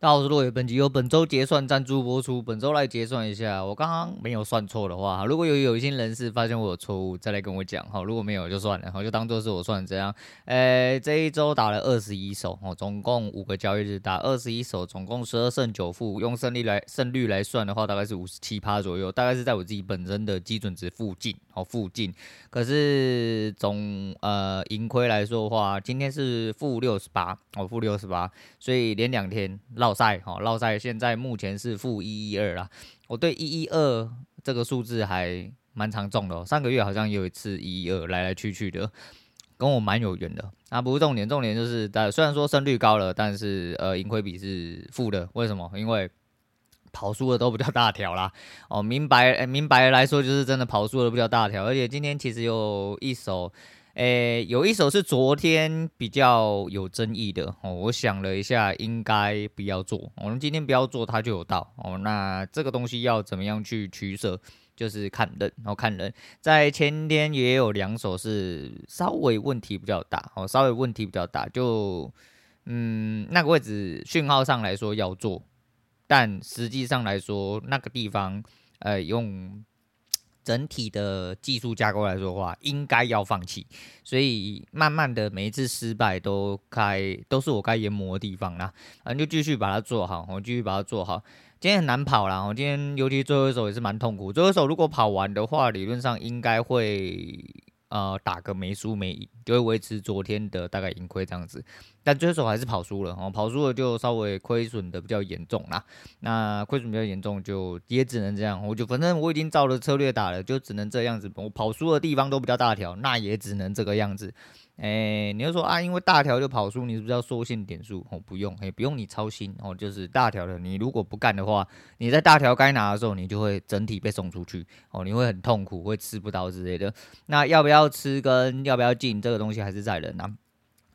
大家好，我是洛伟，本集由本周结算赞助播出。本周来结算一下，我刚刚没有算错的话，如果有有一些人士发现我有错误，再来跟我讲哈。如果没有就算了，我就当做是我算这样。诶，这一周打了二十一手哦，总共五个交易日打二十一手，总共十二胜九负。用胜率来胜率来算的话，大概是五十七趴左右，大概是在我自己本身的基准值附近哦附近。可是总呃盈亏来说的话，今天是负六十八哦，负六十八，所以连两天落赛哈，落赛现在目前是负一一二啦。我对一一二这个数字还蛮常中的，上个月好像有一次一一二来来去去的，跟我蛮有缘的。啊，不是重点，重点就是，但虽然说胜率高了，但是呃盈亏比是负的，为什么？因为跑输的都比较大条啦。哦，明白，明白来说就是真的跑输的比较大条，而且今天其实有一手。诶、有一首是昨天比较有争议的哦，我想了一下，应该不要做。我们今天不要做，它就有到哦。那这个东西要怎么样去取舍，就是看人，然后看人。在前天也有两首是稍微问题比较大哦，稍微问题比较大，就嗯那个位置讯号上来说要做，但实际上来说那个地方呃用。整体的技术架构来说的话，应该要放弃，所以慢慢的每一次失败都该都是我该研磨的地方啦，反正就继续把它做好，我继续把它做好。今天很难跑啦，我今天尤其最后一手也是蛮痛苦，最后一手如果跑完的话，理论上应该会。呃，打个没输没赢，就会维持昨天的大概盈亏这样子，但最后还是跑输了哦，跑输了就稍微亏损的比较严重啦。那亏损比较严重，就也只能这样，我就反正我已经照着策略打了，就只能这样子。我跑输的地方都比较大条，那也只能这个样子。诶、你就说啊，因为大条就跑输，你是不是要缩线点数？哦，不用，诶、不用你操心哦，就是大条的，你如果不干的话，你在大条该拿的时候，你就会整体被送出去哦，你会很痛苦，会吃不到之类的。那要不要吃跟要不要进，这个东西还是在人啊。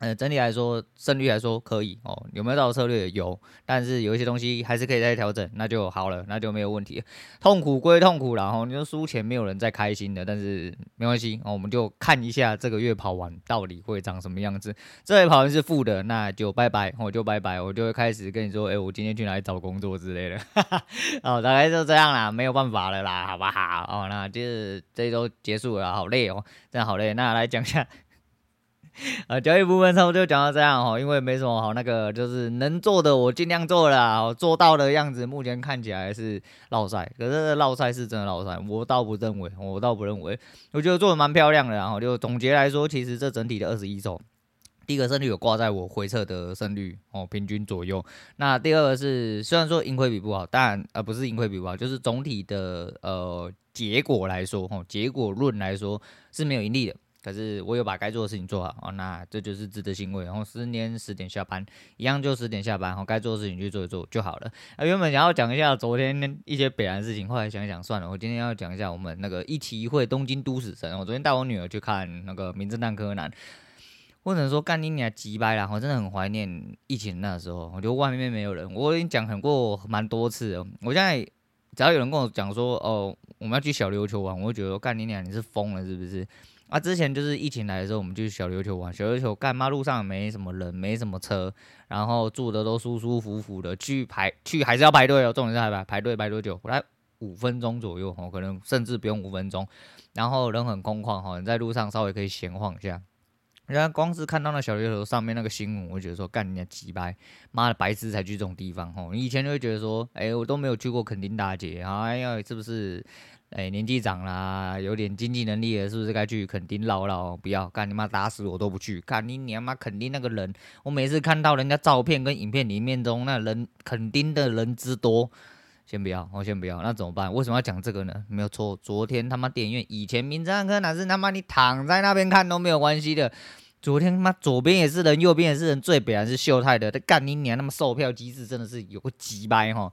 呃，整体来说，胜率来说可以哦。有没有到策略？有，但是有一些东西还是可以再调整，那就好了，那就没有问题。痛苦归痛苦，然后你说输钱没有人在开心的，但是没关系哦。我们就看一下这个月跑完到底会长什么样子。这月跑完是负的，那就拜拜，我就拜拜，我就会开始跟你说，哎，我今天去哪里找工作之类的。哈哈，哦，大概就这样啦，没有办法了啦，好不好？哦，那就是这周结束了，好累哦，真的好累。那来讲一下。啊，交易部分差不多就讲到这样哦，因为没什么好那个，就是能做的我尽量做了，做到的样子，目前看起来是落赛，可是落赛是真的落赛，我倒不认为，我倒不认为，我觉得做的蛮漂亮的，然后就总结来说，其实这整体的二十一手，第一个胜率有挂在我回撤的胜率哦，平均左右，那第二个是虽然说盈亏比不好，但呃不是盈亏比不好，就是总体的呃结果来说，哦结果论来说是没有盈利的。可是我有把该做的事情做好哦，那这就是值得欣慰。然后十年十点下班，一样就十点下班，然后该做的事情去做一做就好了。啊，原本想要讲一下昨天一些北南事情，后来想一想算了，我今天要讲一下我们那个一期一会东京都死神。我昨天带我女儿去看那个名侦探柯南，或者说干你娘鸡掰啦！我真的很怀念疫情那时候，我觉得外面没有人。我已经讲很过蛮多次了，我现在只要有人跟我讲说哦，我们要去小琉球玩，我就觉得干你娘你是疯了是不是？啊，之前就是疫情来的时候，我们就去小琉球玩。小琉球干嘛？路上没什么人，没什么车，然后住的都舒舒服服的。去排去还是要排队哦，重点是还排排队排多久？来五分钟左右哦，可能甚至不用五分钟。然后人很空旷哈，你在路上稍微可以闲晃一下。人家光是看到那小琉球上面那个新闻，我觉得说干你娘鸡掰，妈的白痴才去这种地方吼。你以前就会觉得说，哎、我都没有去过垦丁大街，哎呀，是不是？哎、年纪长啦，有点经济能力了，是不是该去垦丁绕绕？不要，干你妈打死我都不去！干你娘妈垦丁那个人，我每次看到人家照片跟影片里面中那人，垦丁的人之多，先不要，我先不要，那怎么办？为什么要讲这个呢？没有错，昨天他妈电影院以前名侦探柯南是他妈你躺在那边看都没有关系的，昨天他妈左边也是人，右边也是人，最北还是秀泰的，他干你娘，那么售票机制真的是有个鸡掰哈！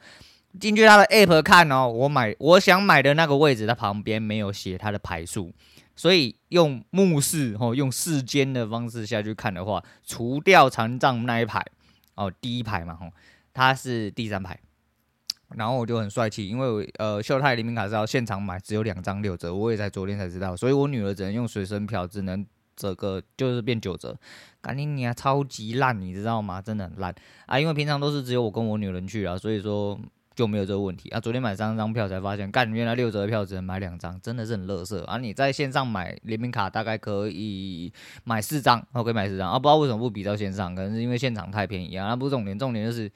进去他的 app 看哦，我买我想买的那个位置，它旁边没有写它的排数，所以用目视哦，用视奸的方式下去看的话，除掉残障那一排哦，第一排嘛吼，它是第三排，然后我就很帅气，因为呃秀泰联名卡是要现场买，只有两张六折，我也在昨天才知道，所以我女儿只能用随身票，只能。折个就是变九折，赶紧你啊，超级烂，你知道吗？真的很烂啊！因为平常都是只有我跟我女人去啊，所以说就没有这个问题啊。昨天买三张票才发现，干原来六折的票只能买两张，真的是很乐色啊！你在线上买联名卡大概可以买四张，我可以买四张啊，不知道为什么不比到线上，可能是因为现场太便宜啊。那不是重点，重点就是。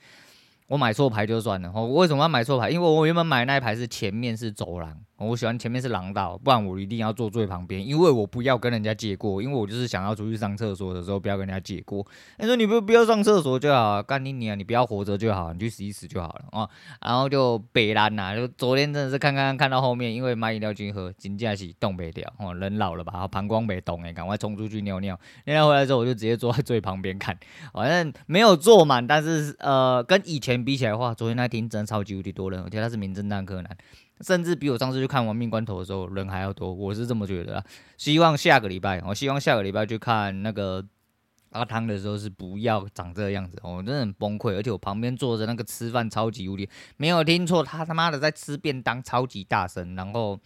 我买错牌就算了，我为什么要买错牌？因为我原本买那一排是前面是走廊。我喜欢前面是廊道，不然我一定要坐最旁边，因为我不要跟人家借过，因为我就是想要出去上厕所的时候不要跟人家借过。他说你不不要上厕所就好，干你你啊，你不要活着就好，你去死一死就好了啊。然后就北兰呐，就昨天真的是看看看到后面，因为买饮料进喝，真的是动不了哦，人老了吧，膀胱没动哎，赶快冲出去尿尿。尿尿回来之后，我就直接坐在最旁边看，反正没有坐满，但是呃，跟以前比起来的话，昨天那天真的超级无敌多人，我觉得他是名侦探柯南。甚至比我上次去看《亡命关头》的时候人还要多，我是这么觉得啊。希望下个礼拜，我希望下个礼拜去看那个阿汤的时候是不要长这个样子，我真的很崩溃。而且我旁边坐着那个吃饭超级无敌，没有听错，他他妈的在吃便当，超级大声，然后。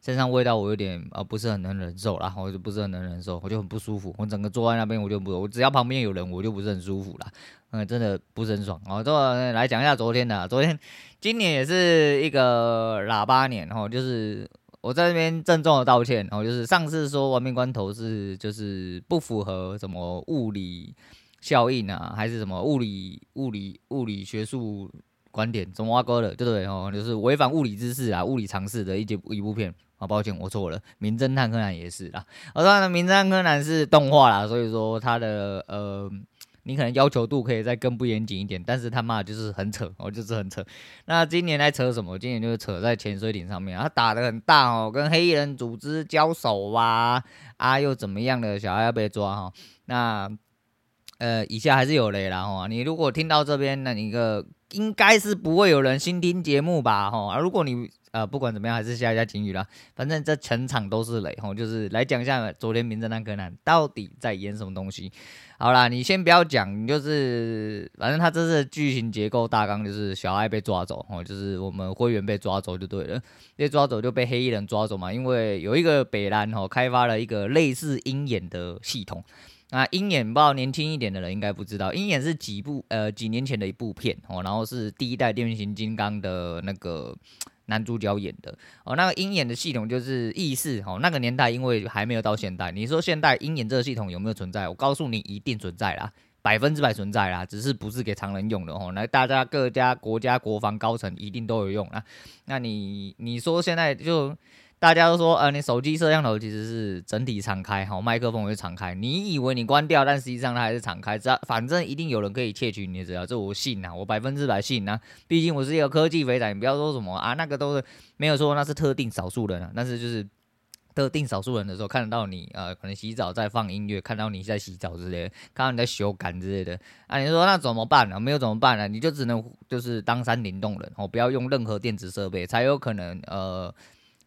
身上味道我有点呃不是很能忍受，然后就不是很能忍受，我就很不舒服。我整个坐在那边我就不，我只要旁边有人我就不是很舒服了，嗯，真的不是很爽。哦，这来讲一下昨天的，昨天今年也是一个喇叭年，哦，就是我在那边郑重的道歉，哦，就是上次说亡命关头是就是不符合什么物理效应啊，还是什么物理物理物理学术观点，怎么挖沟的，对不对？哦，就是违反物理知识啊，物理常识的一节一部片。啊，抱歉，我错了。名侦探柯南也是啦。我说的名侦探柯南是动画啦，所以说它的呃，你可能要求度可以再更不严谨一点。但是他妈就是很扯，哦，就是很扯。那今年在扯什么？今年就是扯在潜水艇上面，他打得很大哦，跟黑衣人组织交手啊，啊又怎么样的？小孩要被抓哈。那呃，以下还是有雷啦哈。你如果听到这边，那你个应该是不会有人新听节目吧哈。啊，如果你。呃，不管怎么样，还是下一下警语啦。反正这全场都是雷吼，就是来讲一下昨天名侦探柯南到底在演什么东西。好啦，你先不要讲，你就是反正他这次剧情结构大纲就是小爱被抓走哦，就是我们灰原被抓走就对了。被抓走就被黑衣人抓走嘛，因为有一个北兰吼开发了一个类似鹰眼的系统。那鹰眼不知道年轻一点的人应该不知道，鹰眼是几部呃几年前的一部片哦，然后是第一代变形金刚的那个。男主角演的哦，那个鹰眼的系统就是意识哦。那个年代因为还没有到现代，你说现代鹰眼这个系统有没有存在？我告诉你，一定存在啦，百分之百存在啦，只是不是给常人用的哦。那大家各家国家国防高层一定都有用啊。那你你说现在就。大家都说，呃，你手机摄像头其实是整体敞开，哈，麦克风也是敞开。你以为你关掉，但实际上它还是敞开。只要反正一定有人可以窃取你的资料，这我信呐，我百分之百信呐。毕竟我是一个科技肥仔，你不要说什么啊，那个都是没有说那是特定少数人啊，但是就是特定少数人的时候看得到你，呃，可能洗澡在放音乐，看到你在洗澡之类的，看到你在修改之类的，啊，你说那怎么办呢？没有怎么办呢？你就只能就是当山林洞人，哦，不要用任何电子设备，才有可能呃。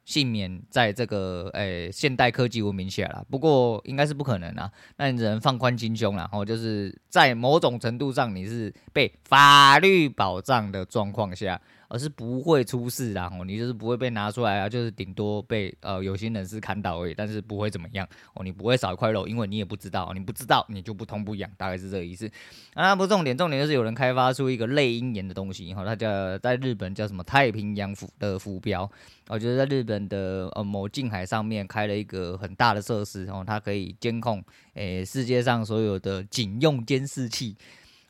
幸免在这个诶、欸、现代科技文明下啦，不过应该是不可能啦。那你只能放宽心胸啦，然后就是在某种程度上你是被法律保障的状况下。而是不会出事啦，哦，你就是不会被拿出来啊，就是顶多被呃有心人士看到而已，但是不会怎么样哦，你不会少一块肉，因为你也不知道，你不知道你就不痛不痒，大概是这个意思。啊，不重点，重点就是有人开发出一个类鹰眼的东西，哈，它叫在日本叫什么太平洋浮的浮标，我觉得在日本的呃某近海上面开了一个很大的设施，哦，它可以监控诶、世界上所有的警用监视器。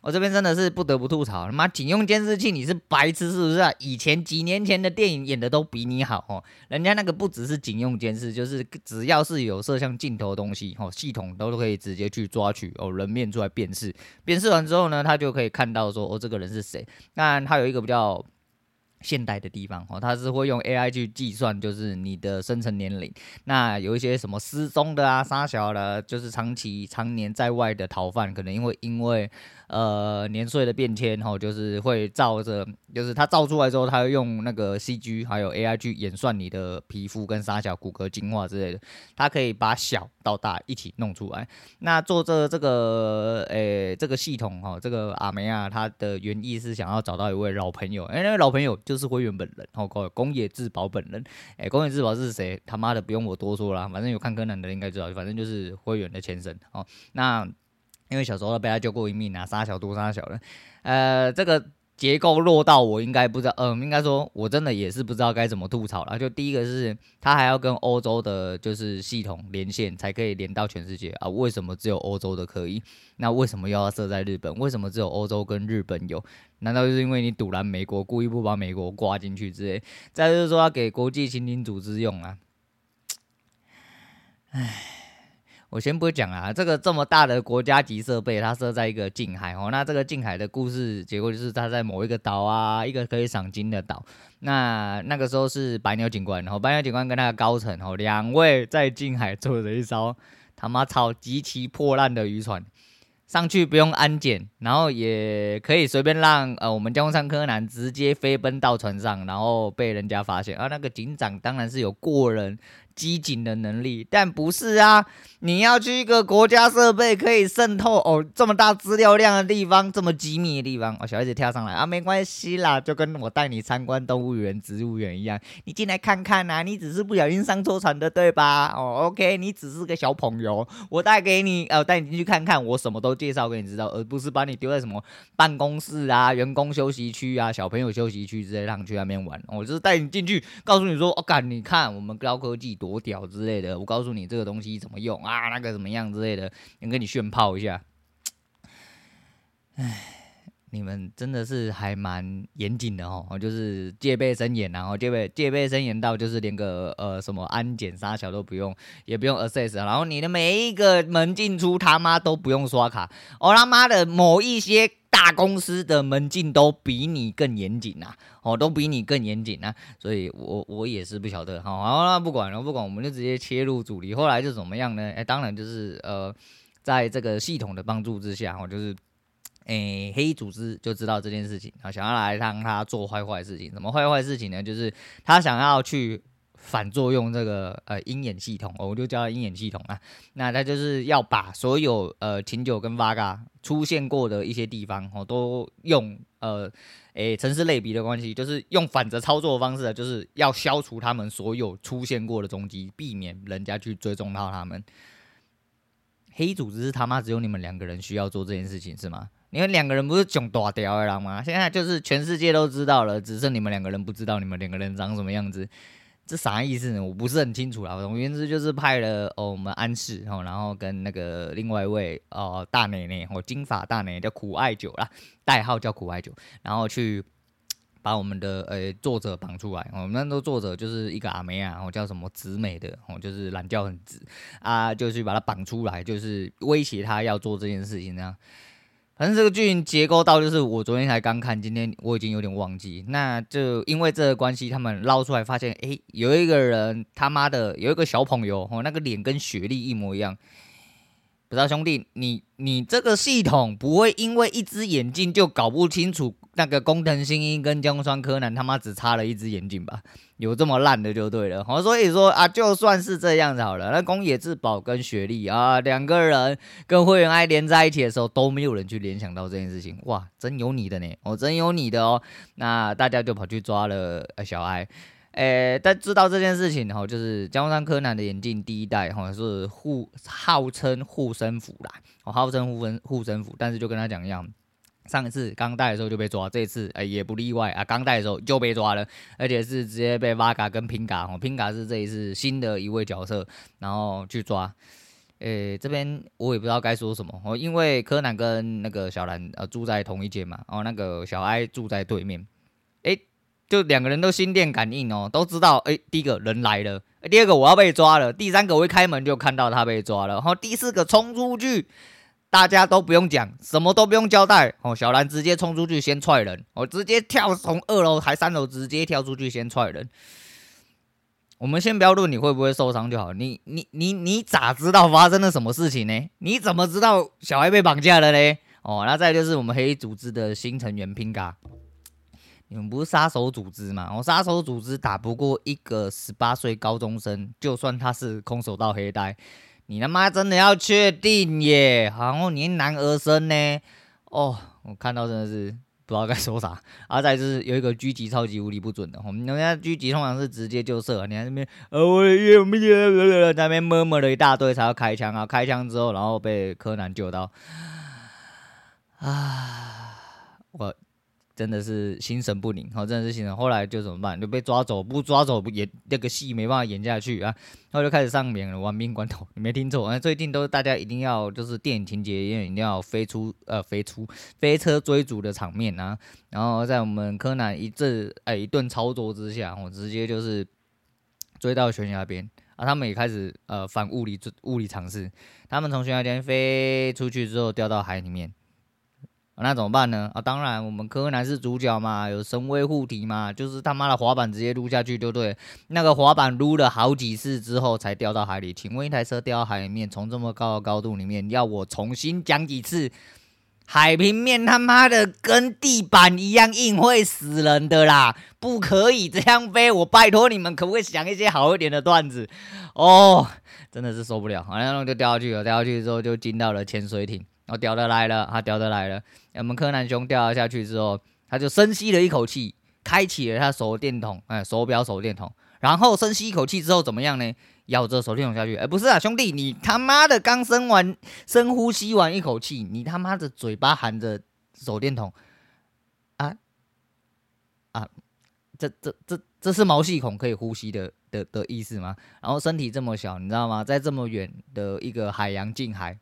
我这边真的是不得不吐槽，他妈警用监视器，你是白痴是不是啊？以前几年前的电影演的都比你好哦，人家那个不只是警用监视，就是只要是有摄像镜头的东西哦，系统都可以直接去抓取哦人面出来辨识，辨识完之后呢，他就可以看到说哦这个人是谁。那他有一个比较。现代的地方哦，它是会用 AI 去计算，就是你的生成年龄。那有一些什么失踪的啊、杀小的，就是长期常年在外的逃犯，可能因为因为呃年岁的变迁，哈，就是会照着，就是它照出来之后，它会用那个 CG 还有 AI 去演算你的皮肤跟沙小骨骼进化之类的，它可以把小到大一起弄出来。那做这这个，诶、这个系统哈，这个阿梅亚它的原意是想要找到一位老朋友，哎、那位老朋友就是灰原本人，哦，宫野志保本人，哎、欸，宫野志保是谁？他妈的不用我多说了，反正有看柯南的应该知道，反正就是灰原的前身，哦，那。因为小时候被他救过一命啊，杀小多杀小的，呃，这个结构弱到我应该不知道，嗯，应该说我真的也是不知道该怎么吐槽了。就第一个是，他还要跟欧洲的，就是系统连线才可以连到全世界啊？为什么只有欧洲的可以？那为什么又要设在日本？为什么只有欧洲跟日本有？难道就是因为你堵拦美国，故意不把美国挂进去之类？再就是说要给国际刑警组织用啊？唉。我先不讲啊，这个这么大的国家级设备，它设在一个近海哦。那这个近海的故事结果就是它在某一个岛啊，一个可以赏金的岛。那那个时候是白鸟警官，然后白鸟警官跟他的高层哦，两位在近海坐着一艘他妈超极其破烂的渔船，上去不用安检，然后也可以随便让呃我们江户川柯南直接飞奔到船上，然后被人家发现。啊、那个警长当然是有过人。机警的能力，但不是啊！你要去一个国家设备可以渗透哦这么大资料量的地方，这么机密的地方，哦，小孩子跳上来啊，没关系啦，就跟我带你参观动物园、植物园一样，你进来看看呐，你只是不小心上错船的，对吧？哦，OK，你只是个小朋友，我带给你，呃，带你进去看看，我什么都介绍给你知道，而不是把你丢在什么办公室啊、员工休息区啊、小朋友休息区之类，让你去那边玩。我就是带你进去，告诉你说，哦，干，你看我们高科技多。我屌之类的，我告诉你这个东西怎么用啊，那个怎么样之类的，能跟你炫炮一下。唉，你们真的是还蛮严谨的哦，就是戒备森严，然后戒备戒备森严到就是连个呃什么安检杀小都不用，也不用 access，然后你的每一个门进出他妈都不用刷卡，哦他妈的某一些。大公司的门禁都比你更严谨呐，哦，都比你更严谨呐，所以我我也是不晓得，好，好，那不管了，不管，我们就直接切入主题。后来就怎么样呢？哎、当然就是呃，在这个系统的帮助之下，哦，就是，诶、黑组织就知道这件事情，啊，想要来让他做坏坏事情。什么坏坏事情呢？就是他想要去。反作用这个呃鹰眼系统，我就叫它鹰眼系统啊。那他就是要把所有呃琴酒跟 Vaga 出现过的一些地方哦，都用呃诶城市类比的关系，就是用反着操作的方式，就是要消除他们所有出现过的踪迹，避免人家去追踪到他们。黑组织是他妈只有你们两个人需要做这件事情是吗？你们两个人不是囧大屌的人吗？现在就是全世界都知道了，只剩你们两个人不知道你们两个人长什么样子。这啥意思呢？我不是很清楚啦。总言之，就是派了哦，我们安室哦，然后跟那个另外一位哦大奶奶哦，金发大奶奶叫苦艾酒啦，代号叫苦艾酒，然后去把我们的呃作者绑出来。我们那个作者就是一个阿梅啊，哦叫什么直美的哦，就是懒觉很直啊，就去把他绑出来，就是威胁他要做这件事情这样。反正这个剧情结构到就是我昨天才刚看，今天我已经有点忘记。那就因为这个关系，他们捞出来发现，诶，有一个人他妈的有一个小朋友哦，那个脸跟雪莉一模一样。不知道兄弟，你你这个系统不会因为一只眼睛就搞不清楚那个工藤新一跟江户川柯南他妈只差了一只眼镜吧？有这么烂的就对了。好，所以说啊，就算是这样子好了。那宫野志保跟雪莉啊两个人跟灰原哀连在一起的时候，都没有人去联想到这件事情。哇，真有你的呢！哦，真有你的哦。那大家就跑去抓了小哀。诶、但知道这件事情哈，就是江户川柯南的眼镜第一代哈是护号称护身符啦，哦，号称护身护身符，但是就跟他讲一样，上一次刚带的时候就被抓，这一次诶、欸、也不例外啊，刚带的时候就被抓了，而且是直接被 Vaga 跟平嘎哦，平嘎是这一次新的一位角色，然后去抓，诶、这边我也不知道该说什么哦，因为柯南跟那个小兰呃住在同一间嘛，哦，那个小哀住在对面，诶、就两个人都心电感应哦，都知道哎，第一个人来了，第二个我要被抓了，第三个我一开门就看到他被抓了，然后第四个冲出去，大家都不用讲，什么都不用交代哦，小兰直接冲出去先踹人，我直接跳从二楼还三楼直接跳出去先踹人。我们先不要论你会不会受伤就好，你你你你咋知道发生了什么事情呢？你怎么知道小孩被绑架了呢？哦，那再就是我们黑组织的新成员拼嘎你们不是杀手组织吗？我、哦、杀手组织打不过一个十八岁高中生，就算他是空手道黑带，你他妈真的要确定耶？好像你男儿身呢？哦，我看到真的是。不知道该说啥，啊，再就是有一个狙击超级无敌不准的，我们人家狙击通常是直接就射，你看那边，呃，我有没有在那边摸摸了一大堆才要开枪啊？开枪之后，然后被柯南救到，啊，我。真的是心神不宁，好，真的是心神。后来就怎么办？就被抓走，不抓走不演那个戏没办法演下去啊。然后就开始上演了亡命关头，你没听错啊。最近都是大家一定要就是电影情节，因为一定要飞出呃飞出飞车追逐的场面啊。然后在我们柯南一阵哎一顿操作之下，我直接就是追到悬崖边啊。他们也开始呃反物理物理尝试，他们从悬崖边飞出去之后掉到海里面。那怎么办呢？啊，当然，我们柯南是主角嘛，有神威护体嘛，就是他妈的滑板直接撸下去，对不对？那个滑板撸了好几次之后才掉到海里。请问一台车掉到海里面，从这么高的高度里面，要我重新讲几次？海平面他妈的跟地板一样硬，会死人的啦！不可以这样飞，我拜托你们，可不可以想一些好一点的段子？哦，真的是受不了，好像就掉下去了。掉下去之后就进到了潜水艇。我屌的来了，他屌的来了。我们柯南兄掉了下去之后，他就深吸了一口气，开启了他手电筒，哎，手表手电筒。然后深吸一口气之后怎么样呢？咬着手电筒下去。哎，不是啊，兄弟，你他妈的刚深完深呼吸完一口气，你他妈的嘴巴含着手电筒啊啊！这这这这是毛细孔可以呼吸的的的意思吗？然后身体这么小，你知道吗？在这么远的一个海洋近海。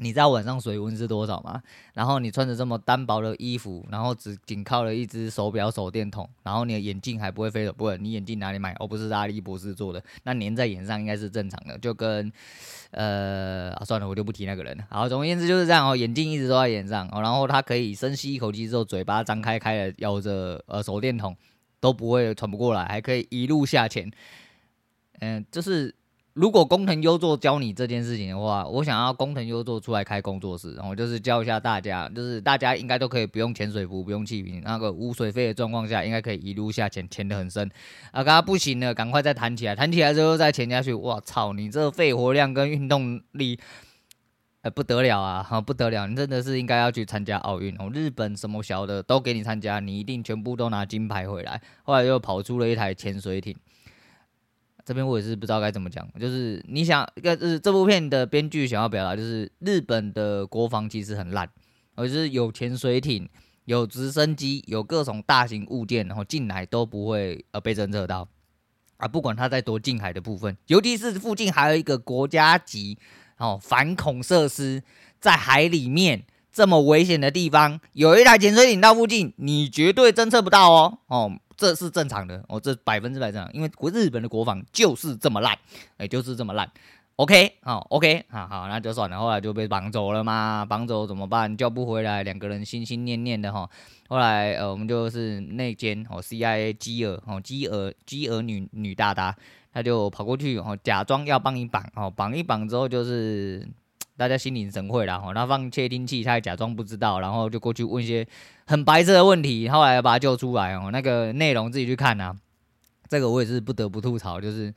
你知道晚上水温是多少吗？然后你穿着这么单薄的衣服，然后只仅靠了一只手表手电筒，然后你的眼镜还不会飞走，不会，你眼镜哪里买？哦，不是阿笠博士做的，那粘在眼上应该是正常的，就跟呃、算了，我就不提那个人了。好，总而言之就是这样哦，眼镜一直都在眼上，然后他可以深吸一口气之后，嘴巴张开开了咬着呃手电筒，都不会喘不过来，还可以一路下潜，嗯，就是。如果工藤优作教你这件事情的话，我想要工藤优作出来开工作室，然后就是教一下大家，就是大家应该都可以不用潜水服、不用气瓶，那个无水肺的状况下，应该可以一路下潜，潜得很深。啊，刚刚不行了，赶快再弹起来，弹起来之后再潜下去。我操，你这肺活量跟运动力，呃，不得了啊，哈，不得了，你真的是应该要去参加奥运哦。日本什么小的都给你参加，你一定全部都拿金牌回来。后来又跑出了一台潜水艇。这边我也是不知道该怎么讲，就是你想，一个是这部片的编剧想要表达，就是日本的国防其实很烂，而是有潜水艇、有直升机、有各种大型物件，然后进来都不会呃被侦测到啊，不管它在多近海的部分，尤其是附近还有一个国家级哦反恐设施，在海里面这么危险的地方，有一台潜水艇到附近，你绝对侦测不到哦哦。这是正常的哦，这百分之百正常，因为国日本的国防就是这么烂，哎，就是这么烂。OK，好，OK，好好，那就算了。后来就被绑走了嘛，绑走怎么办？叫不回来，两个人心心念念的哈。后来呃，我们就是内奸哦，CIA 基尔哦，基尔基尔女女大大，她就跑过去哦，假装要帮你绑哦，绑一绑之后就是。大家心领神会啦，吼，他放窃听器，他还假装不知道，然后就过去问一些很白色的问题，后来把他救出来哦。那个内容自己去看呐，这个我也是不得不吐槽，就是，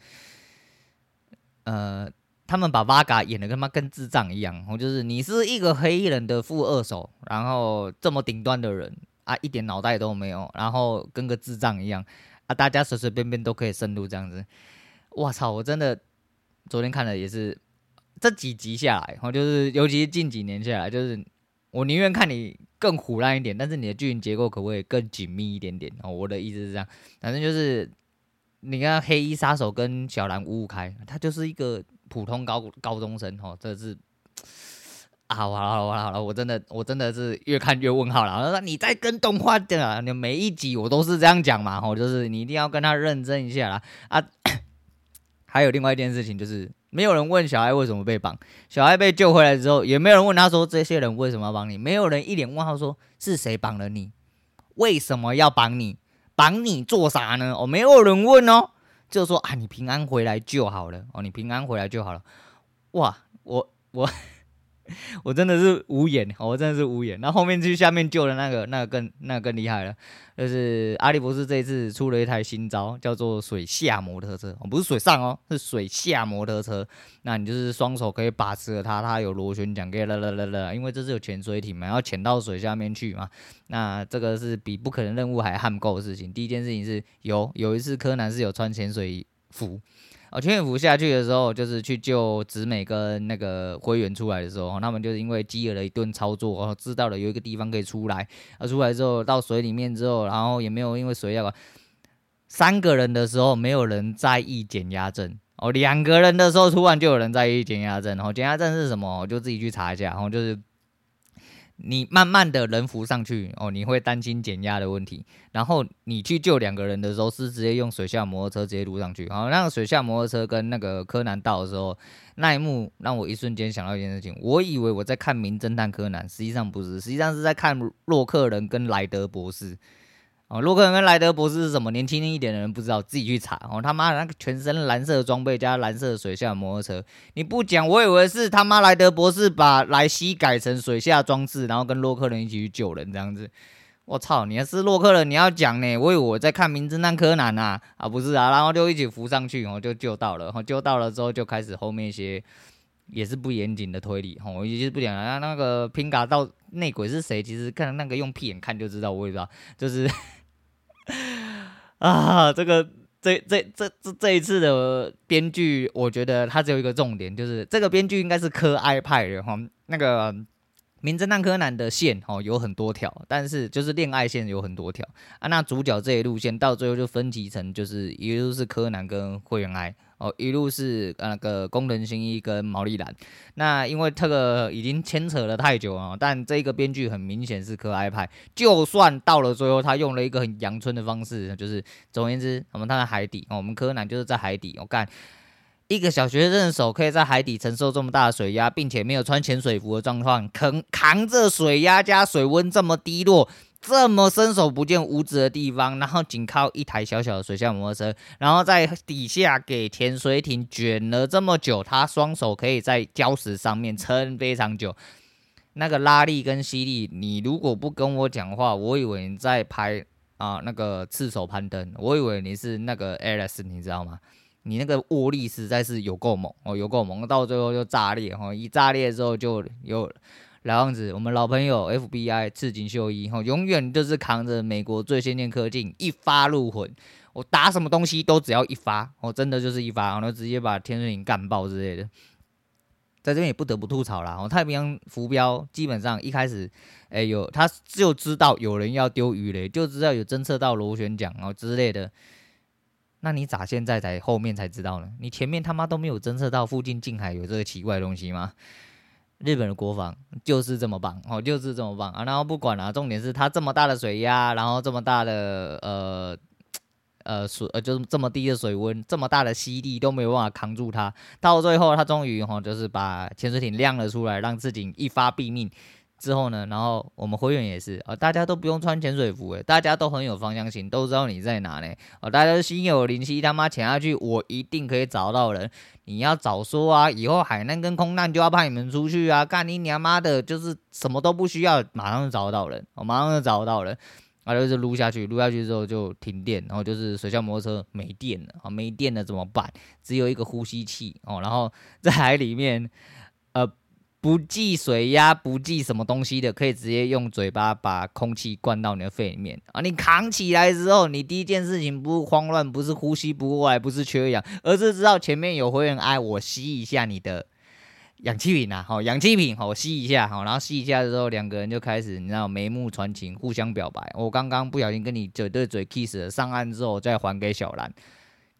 呃，他们把 Vaga 演的他妈跟智障一样，哦，就是你是一个黑衣人的副二手，然后这么顶端的人啊，一点脑袋都没有，然后跟个智障一样啊，大家随随便便都可以深入这样子，我操，我真的昨天看了也是。这几集下来，然后就是，尤其是近几年下来，就是我宁愿看你更虎烂一点，但是你的剧情结构可不可以更紧密一点点？哦，我的意思是这样，反正就是你看黑衣杀手跟小兰五五开，他就是一个普通高高中生，哦，这是啊，好了好了好了，我真的我真的是越看越问号了。我说你在跟动画的，你每一集我都是这样讲嘛，哦，就是你一定要跟他认真一下啦啊。还有另外一件事情就是。没有人问小孩为什么被绑，小孩被救回来之后，也没有人问他说这些人为什么要绑你，没有人一脸问号说是谁绑了你，为什么要绑你，绑你做啥呢？哦，没有人问哦，就说啊，你平安回来就好了。哦，你平安回来就好了。哇，我我 我真的是无言，我真的是无言。然后面去下面救的那个，那个更那个更厉害了，就是阿笠博士这一次出了一台新招，叫做水下摩托车，哦，不是水上哦，是水下摩托车。那你就是双手可以把持着它，它有螺旋桨，可以啦啦啦啦，因为这是有潜水艇嘛，要潜到水下面去嘛。那这个是比不可能任务还悍够的事情。第一件事情是有有一次柯南是有穿潜水服。哦，潜水服下去的时候，就是去救直美跟那个灰原出来的时候，他们就是因为基尔的一顿操作，然后知道了有一个地方可以出来。啊出来之后到水里面之后，然后也没有因为水要三个人的时候没有人在意减压症，哦，两个人的时候突然就有人在意减压症。然后减压症是什么？我就自己去查一下。然后就是。你慢慢的人浮上去哦，你会担心减压的问题。然后你去救两个人的时候，是直接用水下摩托车直接撸上去。好，那个水下摩托车跟那个柯南到的时候，那一幕让我一瞬间想到一件事情。我以为我在看《名侦探柯南》，实际上不是，实际上是在看洛克人跟莱德博士。哦，洛克人跟莱德博士是什么？年轻一点的人不知道，自己去查。哦，他妈的那个全身蓝色装备加蓝色水下摩托车，你不讲，我以为是他妈莱德博士把莱西改成水下装置，然后跟洛克人一起去救人这样子。我操，你要是洛克人，你要讲呢？我以为我在看名侦探柯南呐，啊不是啊，然后就一起浮上去，然后就救到了，然后救到了之后就开始后面一些也是不严谨的推理。哦，我一直不讲了，那那个平嘎到内鬼是谁？其实看那个用屁眼看就知道，我也不知道，就是。啊，这个这这这这这一次的编剧，我觉得他只有一个重点，就是这个编剧应该是柯爱派的哈。那个名侦探柯南的线哦有很多条，但是就是恋爱线有很多条啊。那主角这一路线到最后就分集成就是也就是柯南跟灰原哀。哦，一路是那个工藤新一跟毛利兰，那因为这个已经牵扯了太久啊，但这个编剧很明显是柯哀派，就算到了最后，他用了一个很阳春的方式，就是总而言之，我们他在海底，我们柯南就是在海底，我干一个小学生的手可以在海底承受这么大的水压，并且没有穿潜水服的状况，扛扛着水压加水温这么低落。这么伸手不见五指的地方，然后仅靠一台小小的水下摩托车，然后在底下给潜水艇卷了这么久，他双手可以在礁石上面撑非常久。那个拉力跟吸力，你如果不跟我讲话，我以为你在拍啊那个赤手攀登，我以为你是那个 Alice，你知道吗？你那个握力实在是有够猛哦，有够猛，到最后就炸裂哈，一炸裂之后就有。老样子，我们老朋友 FBI 赤井秀一吼，永远就是扛着美国最先进科技，一发入魂。我打什么东西都只要一发，我真的就是一发，然后直接把天水岭干爆之类的。在这边也不得不吐槽啦，哦，太平洋浮标基本上一开始，哎、欸、有他就知道有人要丢鱼雷，就知道有侦测到螺旋桨哦之类的。那你咋现在才后面才知道呢？你前面他妈都没有侦测到附近近海有这个奇怪的东西吗？日本的国防就是这么棒哦，就是这么棒啊！然后不管了，重点是它这么大的水压，然后这么大的呃呃水就是这么低的水温，这么大的吸力都没有办法扛住它。到最后，他终于哈就是把潜水艇亮了出来，让自己一发毙命。之后呢，然后我们会员也是啊，大家都不用穿潜水服诶，大家都很有方向性，都知道你在哪呢。哦，大家心有灵犀，他妈潜下去，我一定可以找到人。你要早说啊，以后海难跟空难就要派你们出去啊，干你娘妈的，就是什么都不需要，马上就找到人，我马上就找得到人。啊，就是撸下去，撸下去之后就停电，然后就是水下摩托车没电了啊，没电了怎么办？只有一个呼吸器哦，然后在海里面，呃。不计水压，不计什么东西的，可以直接用嘴巴把空气灌到你的肺里面啊！你扛起来之后，你第一件事情不是慌乱，不是呼吸不过来，不是缺氧，而是知道前面有灰原哀，我吸一下你的氧气瓶啊！好，氧气瓶，好，我吸一下，好，然后吸一下之后，两个人就开始，你知道眉目传情，互相表白。我刚刚不小心跟你嘴对嘴 kiss 了，上岸之后再还给小兰。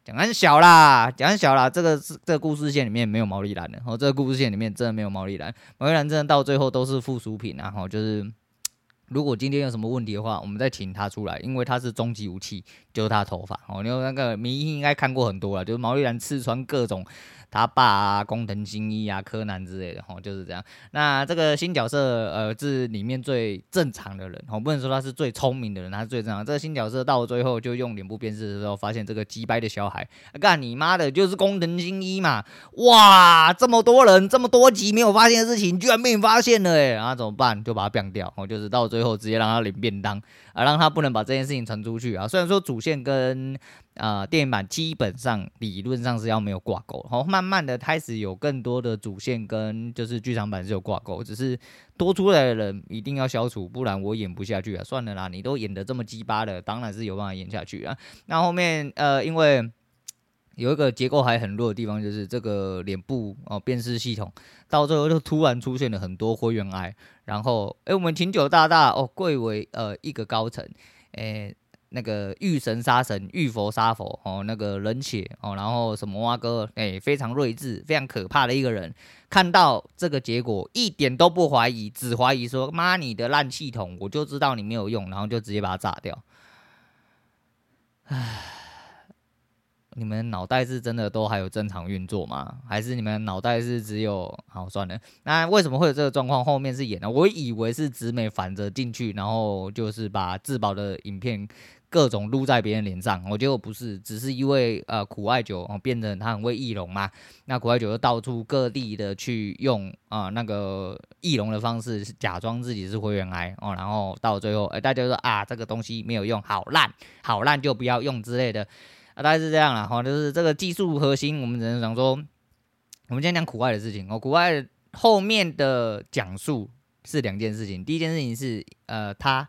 讲很小啦，讲很小啦，这个是这个故事线里面没有毛利兰的，哦，这个故事线里面真的没有毛利兰，毛利兰真的到最后都是附属品啊，然后就是如果今天有什么问题的话，我们再请他出来，因为他是终极武器，就是他头发哦。你有那个迷因应该看过很多了，就是毛利兰刺穿各种。他爸啊，工藤新一啊，柯南之类的，哦，就是这样。那这个新角色，呃，是里面最正常的人，我不能说他是最聪明的人，他是最正常。这个新角色到最后就用脸部辨识的时候，发现这个鸡掰的小孩，干、你妈的，就是工藤新一嘛！哇，这么多人，这么多集没有发现的事情，居然被你发现了，哎，然后怎么办？就把他毙掉，哦，就是到最后直接让他领便当，啊，让他不能把这件事情传出去啊。虽然说主线跟啊、呃，电影版基本上理论上是要没有挂钩，然后慢慢的开始有更多的主线跟就是剧场版是有挂钩，只是多出来的人一定要消除，不然我演不下去啊！算了啦，你都演得这么鸡巴的，当然是有办法演下去啊。那后面呃，因为有一个结构还很弱的地方，就是这个脸部哦辨识系统，到最后就突然出现了很多灰原哀，然后哎，我们琴酒大大哦贵为呃一个高层，哎。那个遇神杀神，遇佛杀佛，哦，那个冷血哦，然后什么蛙哥，哎，非常睿智，非常可怕的一个人。看到这个结果，一点都不怀疑，只怀疑说：妈，你的烂系统，我就知道你没有用，然后就直接把它炸掉。唉，你们脑袋是真的都还有正常运作吗？还是你们脑袋是只有……好，算了。那为什么会有这个状况？后面是演的，我以为是直美反着进去，然后就是把自保的影片。各种撸在别人脸上，我觉得我不是，只是因为呃苦艾酒哦变成他很会易容嘛，那苦艾酒就到处各地的去用啊、呃、那个易容的方式，假装自己是灰原哀哦，然后到最后哎、大家说啊这个东西没有用，好烂好烂就不要用之类的啊，大概是这样啦哈，就是这个技术核心，我们只能讲说，我们今天讲苦艾的事情哦，苦艾后面的讲述是两件事情，第一件事情是呃他。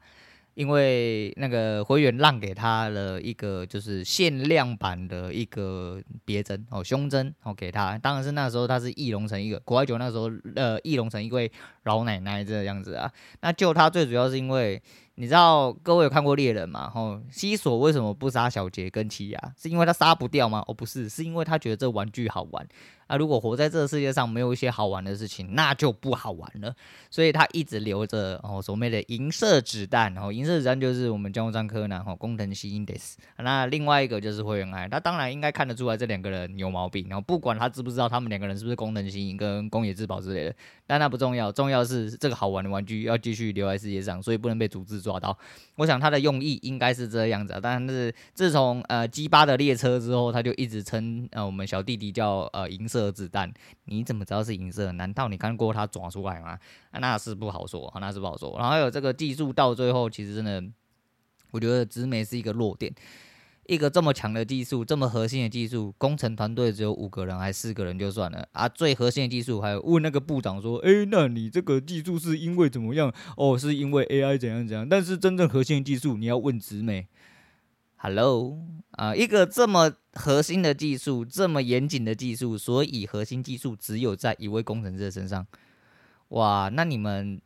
因为那个灰原让给他了一个就是限量版的一个别针哦胸针哦给他，当然是那时候他是易容成一个国外酒那时候呃易容成一位老奶奶这样子啊，那救他最主要是因为你知道各位有看过猎人吗？哦，西索为什么不杀小杰跟奇犽？是因为他杀不掉吗？哦不是，是因为他觉得这玩具好玩。那、啊、如果活在这个世界上没有一些好玩的事情，那就不好玩了。所以他一直留着哦所谓的银色子弹，哦银色子弹就是我们江户川柯南哦工藤新一です。那另外一个就是灰原哀，他当然应该看得出来这两个人有毛病。然后不管他知不知道他们两个人是不是工藤新一跟宫野志保之类的，但那不重要，重要是这个好玩的玩具要继续留在世界上，所以不能被组织抓到。我想他的用意应该是这样子，啊但是自从呃 G8 的列车之后，他就一直称呃我们小弟弟叫呃银色。子弹，你怎么知道是银色？难道你看过它抓出来吗？啊，那是不好说，那是不好说。然后还有这个技术，到最后其实真的，我觉得直美是一个弱点。一个这么强的技术，这么核心的技术，工程团队只有五个人，还四个人就算了啊。最核心的技术，还有问那个部长说：“诶，那你这个技术是因为怎么样？哦，是因为 AI 怎样怎样？但是真正核心的技术，你要问直美。” Hello，啊、一个这么核心的技术，这么严谨的技术，所以核心技术只有在一位工程师的身上。哇，那你们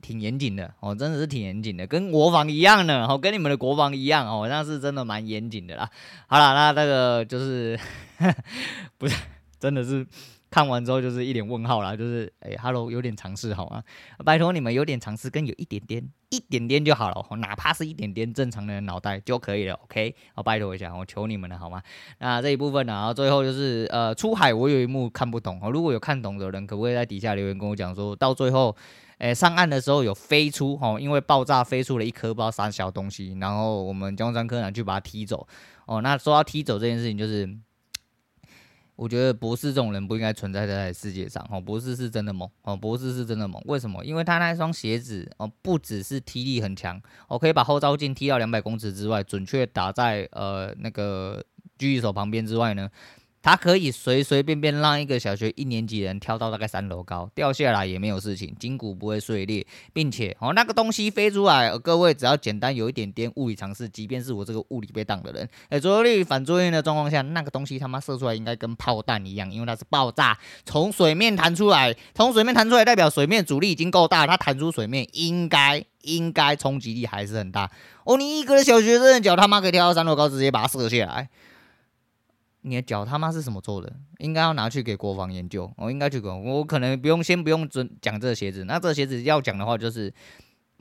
挺严谨的哦，真的是挺严谨的，跟国防一样的哦，跟你们的国防一样哦，那是真的蛮严谨的啦。好了，那那个就是 不是真的是。看完之后就是一脸问号啦，就是哎、欸、，Hello，有点尝试好吗？拜托你们有点尝试，跟有一点点、一点点就好了，哪怕是一点点正常的脑袋就可以了，OK？好，拜托一下，我求你们了好吗？那这一部分呢，然后最后就是呃，出海我有一幕看不懂哦，如果有看懂的人，可不可以在底下留言跟我讲，说到最后，哎、上岸的时候有飞出哦，因为爆炸飞出了一颗不知道啥小东西，然后我们江山柯南去把它踢走哦。那说到踢走这件事情，就是。我觉得博士这种人不应该存在在世界上哦。博士是真的猛哦，博士是真的猛。为什么？因为他那双鞋子哦，不只是踢力很强，我，可以把后照镜踢到两百公尺之外，准确打在呃那个狙击手旁边之外呢。它可以随随便便让一个小学一年级人跳到大概三楼高，掉下来也没有事情，筋骨不会碎裂，并且哦那个东西飞出来，各位只要简单有一点点物理常识，即便是我这个物理被挡的人，哎，作用力反作用的状况下，那个东西他妈射出来应该跟炮弹一样，因为它是爆炸从水面弹出来，从水面弹出来代表水面阻力已经够大，它弹出水面应该应该冲击力还是很大。哦，你一个小学生的脚他妈可以跳到三楼高，直接把它射下来。你的脚他妈是什么做的？应该要拿去给国防研究。我应该去管，我可能不用先不用准讲这个鞋子。那这个鞋子要讲的话，就是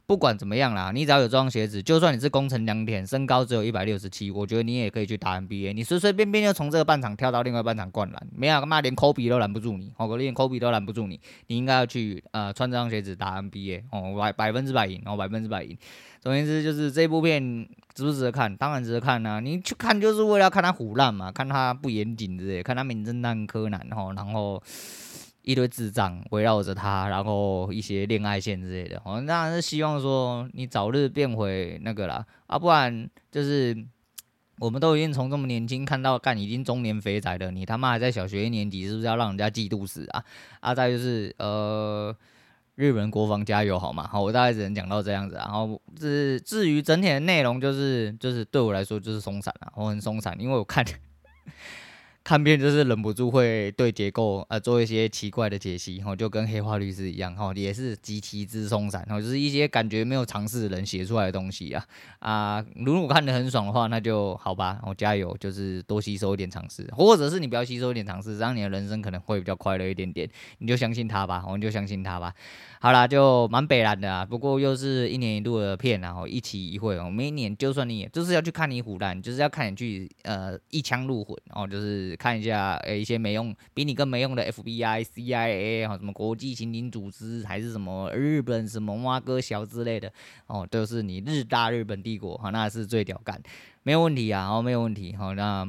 不管怎么样啦，你只要有这双鞋子，就算你是宫城良田，身高只有一百六十七，我觉得你也可以去打 NBA。你随随便便就从这个半场跳到另外半场灌篮，没有干嘛，连科比都拦不住你，哦，连科比都拦不住你，你应该要去呃穿这双鞋子打 NBA 哦，百百分之百赢，哦，百分之百赢。总言之，就是这部片值不值得看？当然值得看啦、你去看就是为了看他唬烂嘛，看他不严谨之类，看他名侦探柯南哈，然后一堆智障围绕着他，然后一些恋爱线之类的。我当然是希望说你早日变回那个啦，啊，不然就是我们都已经从这么年轻看到干已经中年肥仔了，你他妈还在小学一年级，是不是要让人家嫉妒死啊？啊，再就是呃。日本国防加油好吗？好，我大概只能讲到这样子。然后至至于整体的内容，就是就是对我来说就是松散了，我很松散，因为我看。看片就是忍不住会对结构呃做一些奇怪的解析，吼，就跟黑化律师一样，吼，也是极其之松散，吼，就是一些感觉没有尝试的人写出来的东西啊啊！如果看得很爽的话，那就好吧，我加油，就是多吸收一点尝试，或者是你不要吸收一点尝试，这样你的人生可能会比较快乐一点点，你就相信他吧，我们就相信他吧。好啦，就蛮北烂的啊，不过又是一年一度的片，然后一期一会哦，每一年就算你就是要去看你虎烂，就是要看你去呃一枪入魂哦，就是看一下诶一些没用比你更没用的 FBI、CIA 哈，什么国际刑警组织还是什么日本什么挖哥小之类的哦，都是你日大日本帝国哈，那是最屌干，没有问题啊，哦没有问题，好那。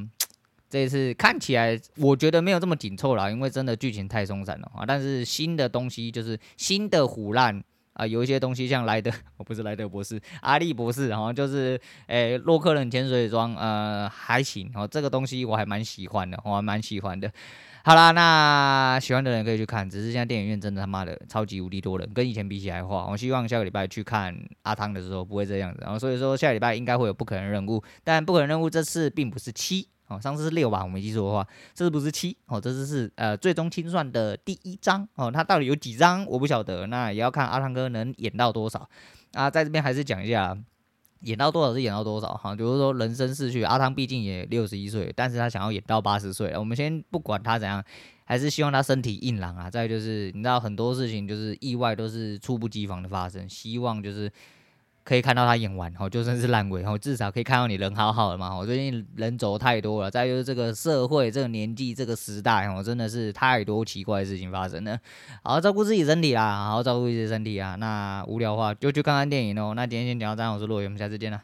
这次看起来，我觉得没有这么紧凑了，因为真的剧情太松散了啊。但是新的东西就是新的虎烂啊，有一些东西像莱德，我 不是莱德博士，阿力博士，然后就是诶洛克人潜水装，呃还行哦，这个东西我还蛮喜欢的，我还蛮喜欢的。好啦，那喜欢的人可以去看，只是现在电影院真的他妈的超级无敌多人，跟以前比起来的话，我希望下个礼拜去看阿汤的时候不会这样子。然后所以说下礼拜应该会有不可能任务，但不可能任务这次并不是七。哦，上次是六吧，我没记错的话，这次不是七哦，这次是呃最终清算的第一章哦，它到底有几章我不晓得，那也要看阿汤哥能演到多少啊，在这边还是讲一下，演到多少是演到多少哈，比如说人生逝去，阿汤毕竟也六十一岁，但是他想要演到八十岁，我们先不管他怎样，还是希望他身体硬朗啊，再就是你知道很多事情就是意外都是猝不及防的发生，希望就是。可以看到他演完，哦，就算是烂尾，哦，至少可以看到你人好好的嘛。我最近人走太多了，再就是这个社会、这个年纪、这个时代，哦，真的是太多奇怪的事情发生了。好好照顾自己身体啦，好好照顾自己身体啊。那无聊的话就去看看电影哦。那今天先讲到这，我是洛伟，我们下次见了。